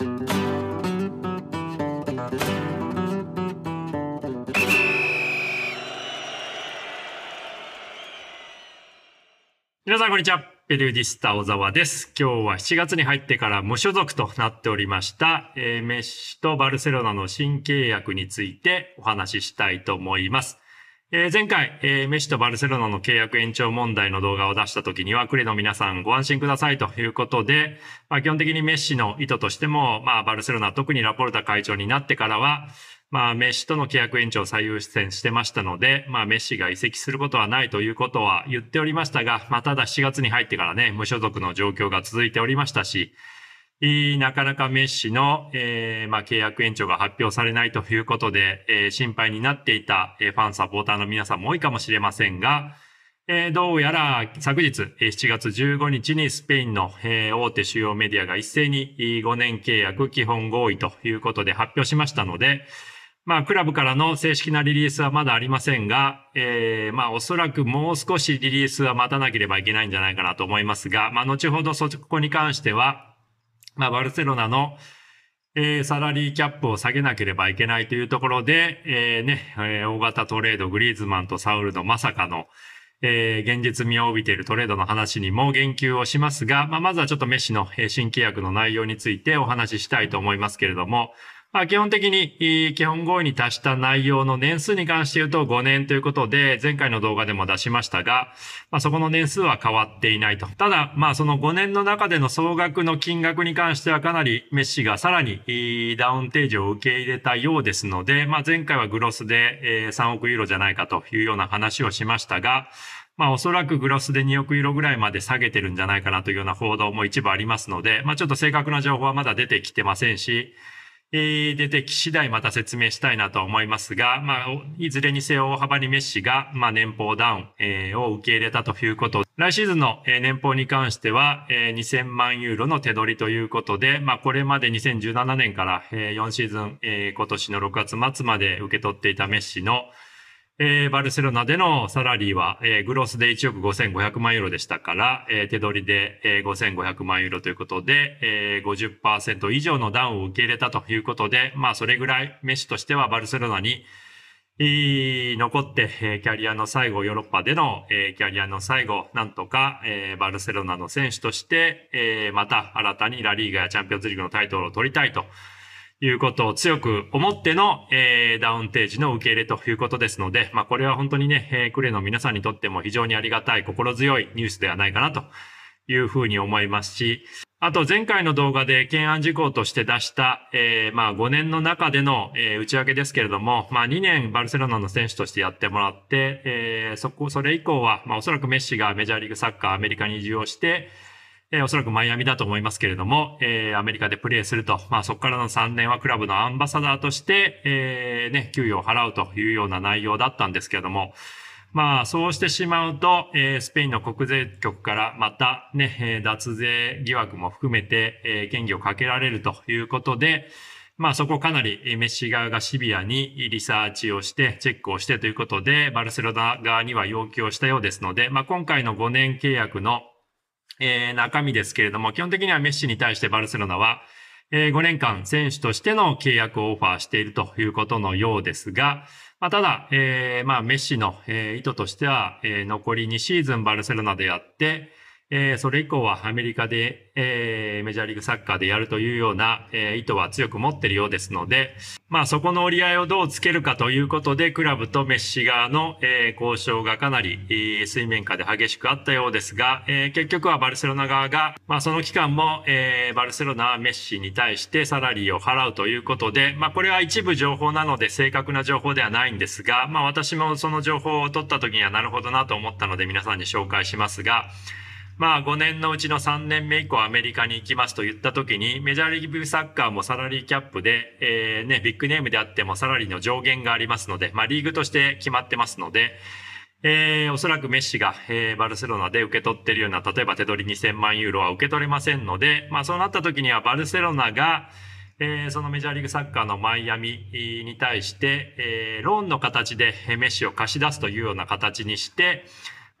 皆さんこんにちは。ペリュディスタ小沢です。今日は7月に入ってから無所属となっておりました、えー、メッシとバルセロナの新契約についてお話ししたいと思います。えー、前回、えー、メッシとバルセロナの契約延長問題の動画を出した時には、クレの皆さんご安心くださいということで、まあ、基本的にメッシの意図としても、まあ、バルセロナ、特にラポルタ会長になってからは、まあ、メッシとの契約延長を最優先してましたので、まあ、メッシが移籍することはないということは言っておりましたが、まあ、ただ7月に入ってからね、無所属の状況が続いておりましたし、なかなかメッシの、えー、まあ、契約延長が発表されないということで、えー、心配になっていた、ファンサポーターの皆さんも多いかもしれませんが、えー、どうやら昨日、7月15日にスペインの、えー、大手主要メディアが一斉に5年契約基本合意ということで発表しましたので、まあ、クラブからの正式なリリースはまだありませんが、えー、まあ、おそらくもう少しリリースは待たなければいけないんじゃないかなと思いますが、まあ、後ほどそこに関しては、まあ、バルセロナの、えー、サラリーキャップを下げなければいけないというところで、えー、ね、えー、大型トレード、グリーズマンとサウルのまさかの、えー、現実味を帯びているトレードの話にも言及をしますが、まあ、まずはちょっとメッシの新契約の内容についてお話ししたいと思いますけれども、まあ、基本的に基本合意に達した内容の年数に関して言うと5年ということで、前回の動画でも出しましたが、まあ、そこの年数は変わっていないと。ただ、まあその5年の中での総額の金額に関してはかなりメッシがさらにダウンテージを受け入れたようですので、まあ前回はグロスで3億ユーロじゃないかというような話をしましたが、まあおそらくグロスで2億ユーロぐらいまで下げてるんじゃないかなというような報道も一部ありますので、まあちょっと正確な情報はまだ出てきてませんし、出てき次第また説明したいなと思いますが、まあ、いずれにせよ大幅にメッシが、まあ、年俸ダウン、を受け入れたということ。来シーズンの、年俸に関しては、えー、2000万ユーロの手取りということで、まあ、これまで2017年から、えー、4シーズン、今年の6月末まで受け取っていたメッシの、えー、バルセロナでのサラリーは、えー、グロスで1億5500万ユーロでしたから、えー、手取りで、えー、5500万ユーロということで、えー、50%以上のダウンを受け入れたということで、まあそれぐらいメッシとしてはバルセロナに、えー、残って、えー、キャリアの最後、ヨーロッパでの、えー、キャリアの最後、なんとか、えー、バルセロナの選手として、えー、また新たにラリーガやチャンピオンズリーグのタイトルを取りたいと。いうことを強く思っての、えー、ダウンテージの受け入れということですので、まあこれは本当にね、えー、クレの皆さんにとっても非常にありがたい心強いニュースではないかなというふうに思いますし、あと前回の動画で懸案事項として出した、えー、まあ5年の中での、えー、内訳ですけれども、まあ2年バルセロナの選手としてやってもらって、えー、そこ、それ以降は、まあおそらくメッシがメジャーリーグサッカーアメリカに移住をして、えー、おそらくマイアミだと思いますけれども、えー、アメリカでプレーすると、まあそこからの3年はクラブのアンバサダーとして、えー、ね、給与を払うというような内容だったんですけれども、まあそうしてしまうと、えー、スペインの国税局からまたね、えー、脱税疑惑も含めて、えー、権利をかけられるということで、まあそこかなりメッシ側がシビアにリサーチをして、チェックをしてということで、バルセロナ側には要求をしたようですので、まあ今回の5年契約のえー、中身ですけれども、基本的にはメッシに対してバルセロナは、えー、5年間選手としての契約をオファーしているということのようですが、まあ、ただ、えー、まあ、メッシの、えー、意図としては、えー、残り2シーズンバルセロナでやって、えー、それ以降はアメリカで、えー、メジャーリーグサッカーでやるというような、えー、意図は強く持っているようですので、まあそこの折り合いをどうつけるかということで、クラブとメッシ側の、えー、交渉がかなり、えー、水面下で激しくあったようですが、えー、結局はバルセロナ側が、まあその期間も、えー、バルセロナはメッシに対してサラリーを払うということで、まあこれは一部情報なので正確な情報ではないんですが、まあ私もその情報を取った時にはなるほどなと思ったので皆さんに紹介しますが、まあ5年のうちの3年目以降アメリカに行きますと言った時にメジャーリーグサッカーもサラリーキャップで、えー、ね、ビッグネームであってもサラリーの上限がありますので、まあリーグとして決まってますので、えー、おそらくメッシが、えー、バルセロナで受け取っているような、例えば手取り2000万ユーロは受け取れませんので、まあそうなった時にはバルセロナが、えー、そのメジャーリーグサッカーのマイアミに対して、えー、ローンの形でメッシを貸し出すというような形にして、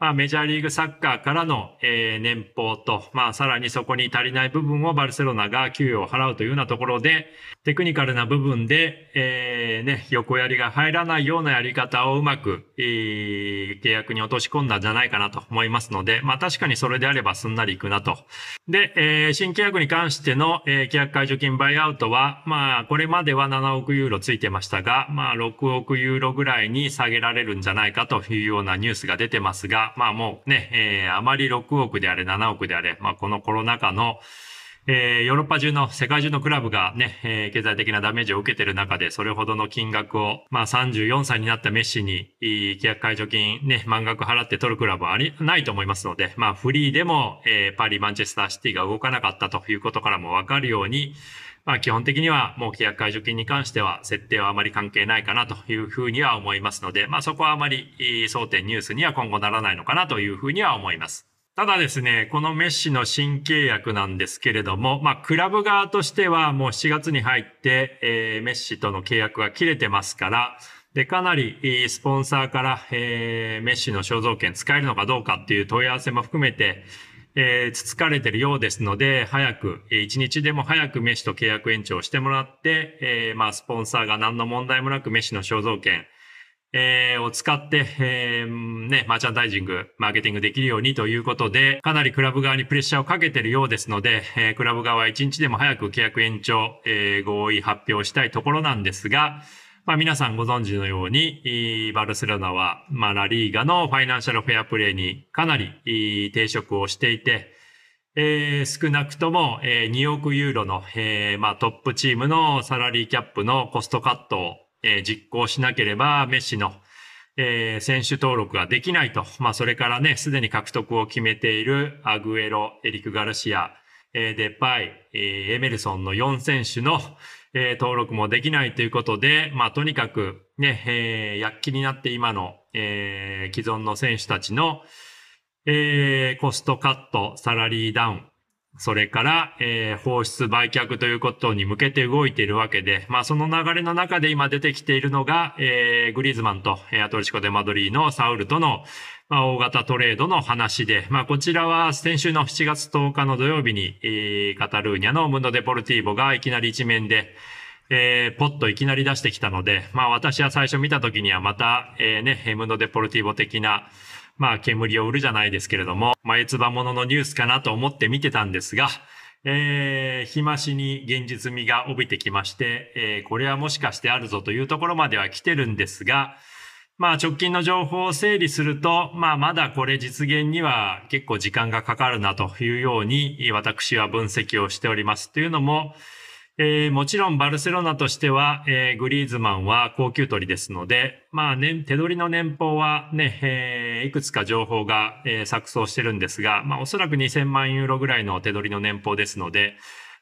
まあ、メジャーリーグサッカーからの、えー、年俸と、まあ、さらにそこに足りない部分をバルセロナが給与を払うというようなところで、テクニカルな部分で、えー、ね、横やりが入らないようなやり方をうまく、えー、契約に落とし込んだんじゃないかなと思いますので、まあ、確かにそれであればすんなりいくなと。で、えー、新契約に関しての、えー、契約解除金バイアウトは、まあ、これまでは7億ユーロついてましたが、まあ、6億ユーロぐらいに下げられるんじゃないかというようなニュースが出てますが、まあもうね、えー、あまり6億であれ7億であれ、まあこのコロナ禍のえー、ヨーロッパ中の世界中のクラブがね、えー、経済的なダメージを受けている中で、それほどの金額を、まあ34歳になったメッシに、契約解除金ね、満額払って取るクラブはあり、ないと思いますので、まあフリーでも、えー、パリ、マンチェスターシティが動かなかったということからもわかるように、まあ基本的にはもう契約解除金に関しては設定はあまり関係ないかなというふうには思いますので、まあそこはあまり争点ニュースには今後ならないのかなというふうには思います。ただですね、このメッシの新契約なんですけれども、まあ、クラブ側としてはもう7月に入って、えー、メッシとの契約が切れてますから、で、かなり、スポンサーから、えー、メッシの肖像権使えるのかどうかっていう問い合わせも含めて、えー、つつかれてるようですので、早く、一日でも早くメッシと契約延長してもらって、えー、まあ、スポンサーが何の問題もなくメッシの肖像権、えー、を使って、えー、ね、マーチャンダイジング、マーケティングできるようにということで、かなりクラブ側にプレッシャーをかけているようですので、えー、クラブ側は一日でも早く契約延長、えー、合意発表したいところなんですが、まあ、皆さんご存知のように、バルセロナは、まあ、ラリーガのファイナンシャルフェアプレイにかなり抵触をしていて、えー、少なくとも、えー、2億ユーロの、えーまあ、トップチームのサラリーキャップのコストカットを、え、実行しなければ、メッシの、え、選手登録ができないと。まあ、それからね、すでに獲得を決めているアグエロ、エリク・ガルシア、え、デパイ、え、エメルソンの4選手の、え、登録もできないということで、まあ、とにかくね、えー、躍起になって今の、え、既存の選手たちの、えー、コストカット、サラリーダウン、それから、えー、放出売却ということに向けて動いているわけで、まあその流れの中で今出てきているのが、えー、グリーズマンと、え、アトレチコ・デ・マドリーのサウルとの、まあ、大型トレードの話で、まあこちらは先週の7月10日の土曜日に、えー、カタルーニャのムンド・デ・ポルティーボがいきなり一面で、えー、ポッといきなり出してきたので、まあ私は最初見た時にはまた、えー、ね、ムンド・デ・ポルティーボ的な、まあ、煙を売るじゃないですけれども、前つばもののニュースかなと思って見てたんですが、えー、日増しに現実味が帯びてきまして、えー、これはもしかしてあるぞというところまでは来てるんですが、まあ直近の情報を整理すると、まあまだこれ実現には結構時間がかかるなというように私は分析をしております。というのも、えー、もちろんバルセロナとしては、えー、グリーズマンは高級取りですので、まあ、ね、手取りの年俸はね、えー、いくつか情報が、えー、錯綜してるんですが、まあ、おそらく2000万ユーロぐらいの手取りの年俸ですので、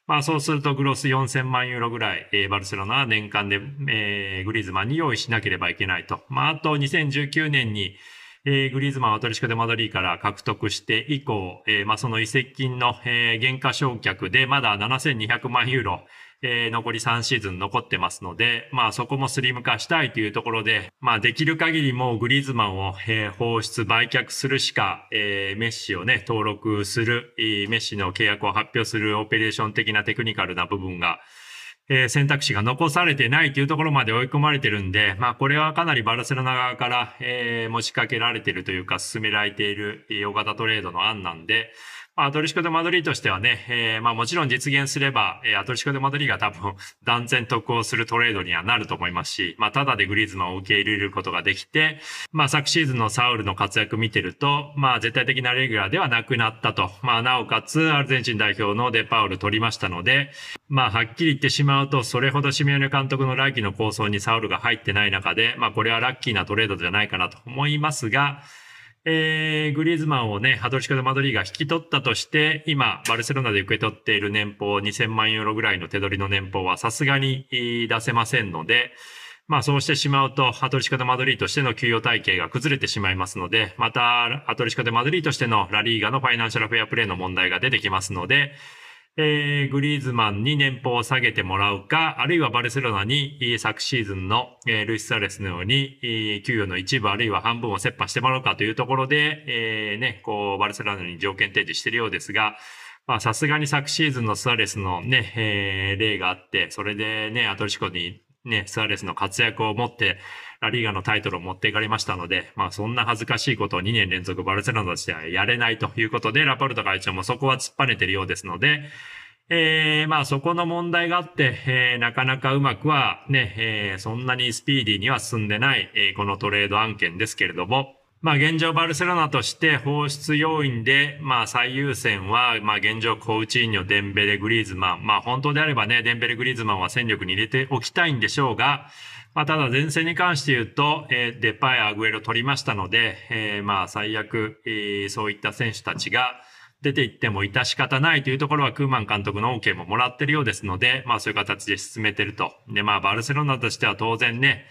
まあ、そうするとグロス4000万ユーロぐらい、えー、バルセロナは年間で、えー、グリーズマンに用意しなければいけないと。まあ、あと2019年に、えー、グリーズマンはトリシコ・デ・マドリーから獲得して以降、えーまあ、その移籍金の、えー、価償却でまだ7200万ユーロ、えー、残り3シーズン残ってますので、まあそこもスリム化したいというところで、まあできる限りもうグリーズマンを、えー、放出売却するしか、えー、メッシをね、登録する、えー、メッシの契約を発表するオペレーション的なテクニカルな部分が、えー、選択肢が残されてないというところまで追い込まれてるんで、まあこれはかなりバルセロナ側から、えー、持ちかけられてるというか進められている大型トレードの案なんで、アトリシコ・デ・マドリーとしてはね、えー、まあもちろん実現すれば、えー、アトリシコ・デ・マドリーが多分断然得をするトレードにはなると思いますし、まあただでグリーズマンを受け入れることができて、まあ昨シーズンのサウルの活躍見てると、まあ絶対的なレギュラーではなくなったと。まあなおかつアルゼンチン代表のデパウル取りましたので、まあはっきり言ってしまうと、それほどシメオネ監督の来季の構想にサウルが入ってない中で、まあこれはラッキーなトレードじゃないかなと思いますが、えー、グリーズマンをね、ハドリシカ・ド・マドリーが引き取ったとして、今、バルセロナで受け取っている年俸2000万ユーロぐらいの手取りの年俸はさすがに出せませんので、まあそうしてしまうと、ハトリシカ・ド・マドリーとしての給与体系が崩れてしまいますので、また、ハトリシカ・ド・マドリーとしてのラリーガのファイナンシャルフェアプレーの問題が出てきますので、えー、グリーズマンに年俸を下げてもらうか、あるいはバルセロナに昨シーズンの、えー、ルイス・サレスのように、えー、給与の一部あるいは半分を折半してもらうかというところで、えー、ね、こう、バルセロナに条件提示しているようですが、ま、さすがに昨シーズンのスアレスのね、えー、例があって、それでね、アトリシコにね、スアレスの活躍をもって、ラリーガのタイトルを持っていかれましたので、まあそんな恥ずかしいことを2年連続バルセロナとしてはやれないということで、ラパルト会長もそこは突っぱねてるようですので、えー、まあそこの問題があって、えー、なかなかうまくはね、えー、そんなにスピーディーには進んでない、えー、このトレード案件ですけれども、まあ現状バルセロナとして放出要因で、まあ最優先は、まあ現状コーチーニョ、デンベレ、グリーズマン。まあ本当であればね、デンベレ、グリーズマンは戦力に入れておきたいんでしょうが、まあ、ただ前線に関して言うと、デパイ、アグエロ取りましたので、まあ最悪、そういった選手たちが出ていっても致し方ないというところはクーマン監督の OK ももらってるようですので、まあそういう形で進めてると。で、まあバルセロナとしては当然ね、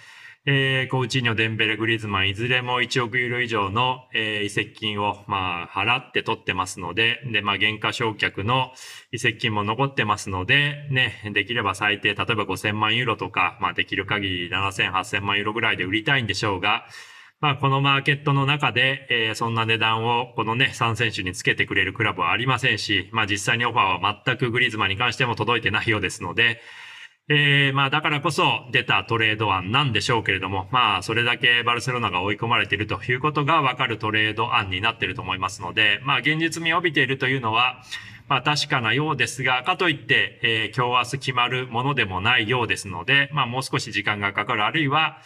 えー、コーチーニョ、デンベレ、グリーズマン、いずれも1億ユーロ以上の、えー、移籍金を、まあ、払って取ってますので、で、まあ、原価償却の移籍金も残ってますので、ね、できれば最低、例えば5000万ユーロとか、まあ、できる限り7000、8000万ユーロぐらいで売りたいんでしょうが、まあ、このマーケットの中で、えー、そんな値段を、このね、3選手につけてくれるクラブはありませんし、まあ、実際にオファーは全くグリーズマンに関しても届いてないようですので、えー、まあだからこそ出たトレード案なんでしょうけれども、まあそれだけバルセロナが追い込まれているということがわかるトレード案になっていると思いますので、まあ現実味を帯びているというのは、まあ確かなようですが、かといって、えー、今日明日決まるものでもないようですので、まあもう少し時間がかかる、あるいは、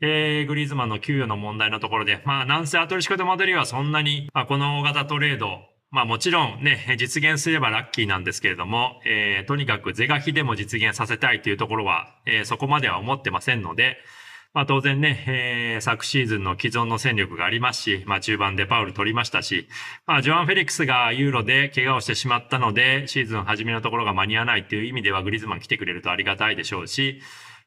えー、グリーズマンの給与の問題のところで、まあなんせアトリシコでモデルはそんなに、まあこの大型トレード、まあもちろんね、実現すればラッキーなんですけれども、えー、とにかく是が非でも実現させたいというところは、えー、そこまでは思ってませんので、まあ当然ね、えー、昨シーズンの既存の戦力がありますし、まあ中盤でパウル取りましたし、まあジョアン・フェリックスがユーロで怪我をしてしまったので、シーズン初めのところが間に合わないっていう意味ではグリズマン来てくれるとありがたいでしょうし、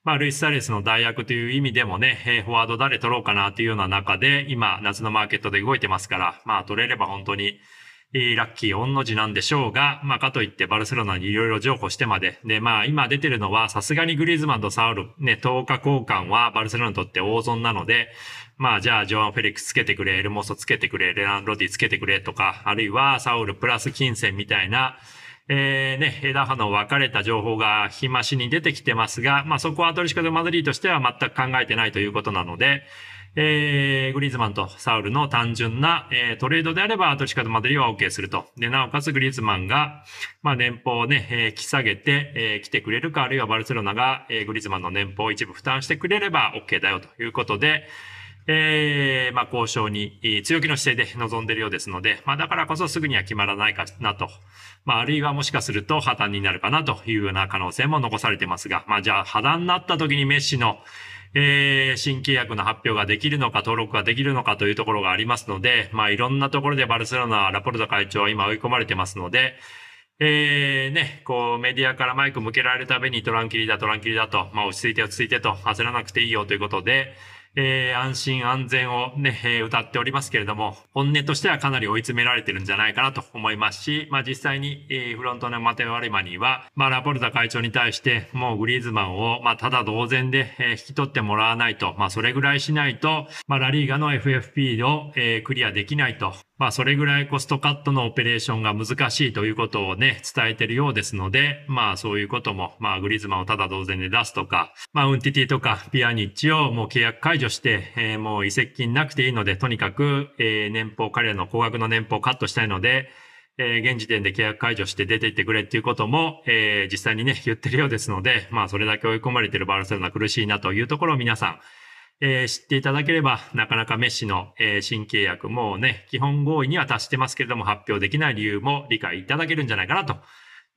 まあ、ルイス・サレスの代役という意味でもね、フォワード誰取ろうかなというような中で、今、夏のマーケットで動いてますから、まあ、取れれば本当に、ラッキー、御の字なんでしょうが、まあ、かといってバルセロナにいろいろ譲歩してまで。で、まあ、今出てるのは、さすがにグリーズマンとサウル、ね、10日交換はバルセロナにとって大損なので、まあ、じゃあ、ジョアン・フェリックスつけてくれ、エルモソつけてくれ、レナン・ロディつけてくれとか、あるいはサウルプラス金銭みたいな、えー、ね、枝葉の分かれた情報が日増しに出てきてますが、まあ、そこはアトリシカド・マドリーとしては全く考えてないということなので、えー、グリーズマンとサウルの単純な、えー、トレードであれば、アトリシカとマドリーは OK すると。で、なおかつグリーズマンが、まあ、年俸をね、えー、引き下げて、えー、来てくれるか、あるいはバルセロナが、えー、グリーズマンの年俸を一部負担してくれれば OK だよということで、えー、まあ、交渉に強気の姿勢で臨んでいるようですので、まあ、だからこそすぐには決まらないかなと。まあ、あるいはもしかすると破綻になるかなというような可能性も残されていますが、まあ、じゃあ破談になった時にメッシのえー、新契約の発表ができるのか、登録ができるのかというところがありますので、まあ、いろんなところでバルセロナ、ラポルト会長は今追い込まれてますので、えー、ね、こう、メディアからマイク向けられるたびにトランキリだ、トランキリだと、まあ、落ち着いて落ち着いてと、焦らなくていいよということで、えー、安心安全をね、えー、歌っておりますけれども、本音としてはかなり追い詰められてるんじゃないかなと思いますし、まあ実際に、えー、フロントのマテワリマニーは、まあラポルタ会長に対して、もうグリーズマンを、まあただ同然で、えー、引き取ってもらわないと、まあそれぐらいしないと、まあラリーガの FFP を、えー、クリアできないとまあ、それぐらいコストカットのオペレーションが難しいということをね、伝えてるようですので、まあ、そういうことも、まあ、グリズマをただ同然で出すとか、まあ、ウンティティとかピアニッチをもう契約解除して、えー、もう移籍金なくていいので、とにかく、えー、年俸、彼らの高額の年俸をカットしたいので、えー、現時点で契約解除して出ていってくれっていうことも、えー、実際にね、言ってるようですので、まあ、それだけ追い込まれてるバルセロナ苦しいなというところを皆さん、えー、知っていただければ、なかなかメッシの、えー、新契約もね、基本合意には達してますけれども、発表できない理由も理解いただけるんじゃないかなと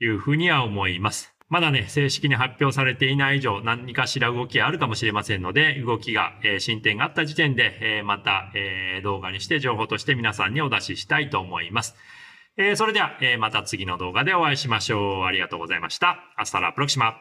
いうふうには思います。まだね、正式に発表されていない以上、何かしら動きがあるかもしれませんので、動きが、えー、進展があった時点で、えー、また、えー、動画にして情報として皆さんにお出ししたいと思います。えー、それでは、えー、また次の動画でお会いしましょう。ありがとうございました。アスタラプロキシマ。